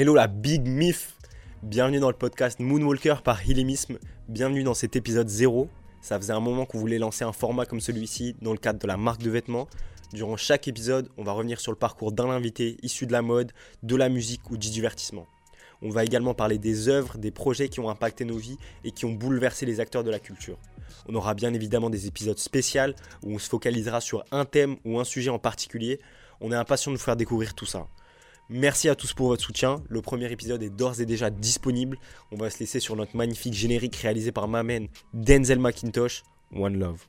Hello la Big Mif Bienvenue dans le podcast Moonwalker par Hillimism. Bienvenue dans cet épisode 0. Ça faisait un moment qu'on voulait lancer un format comme celui-ci dans le cadre de la marque de vêtements. Durant chaque épisode, on va revenir sur le parcours d'un invité issu de la mode, de la musique ou du divertissement. On va également parler des œuvres, des projets qui ont impacté nos vies et qui ont bouleversé les acteurs de la culture. On aura bien évidemment des épisodes spéciaux où on se focalisera sur un thème ou un sujet en particulier. On est impatient de vous faire découvrir tout ça. Merci à tous pour votre soutien. Le premier épisode est d'ores et déjà disponible. On va se laisser sur notre magnifique générique réalisé par ma Denzel McIntosh. One Love.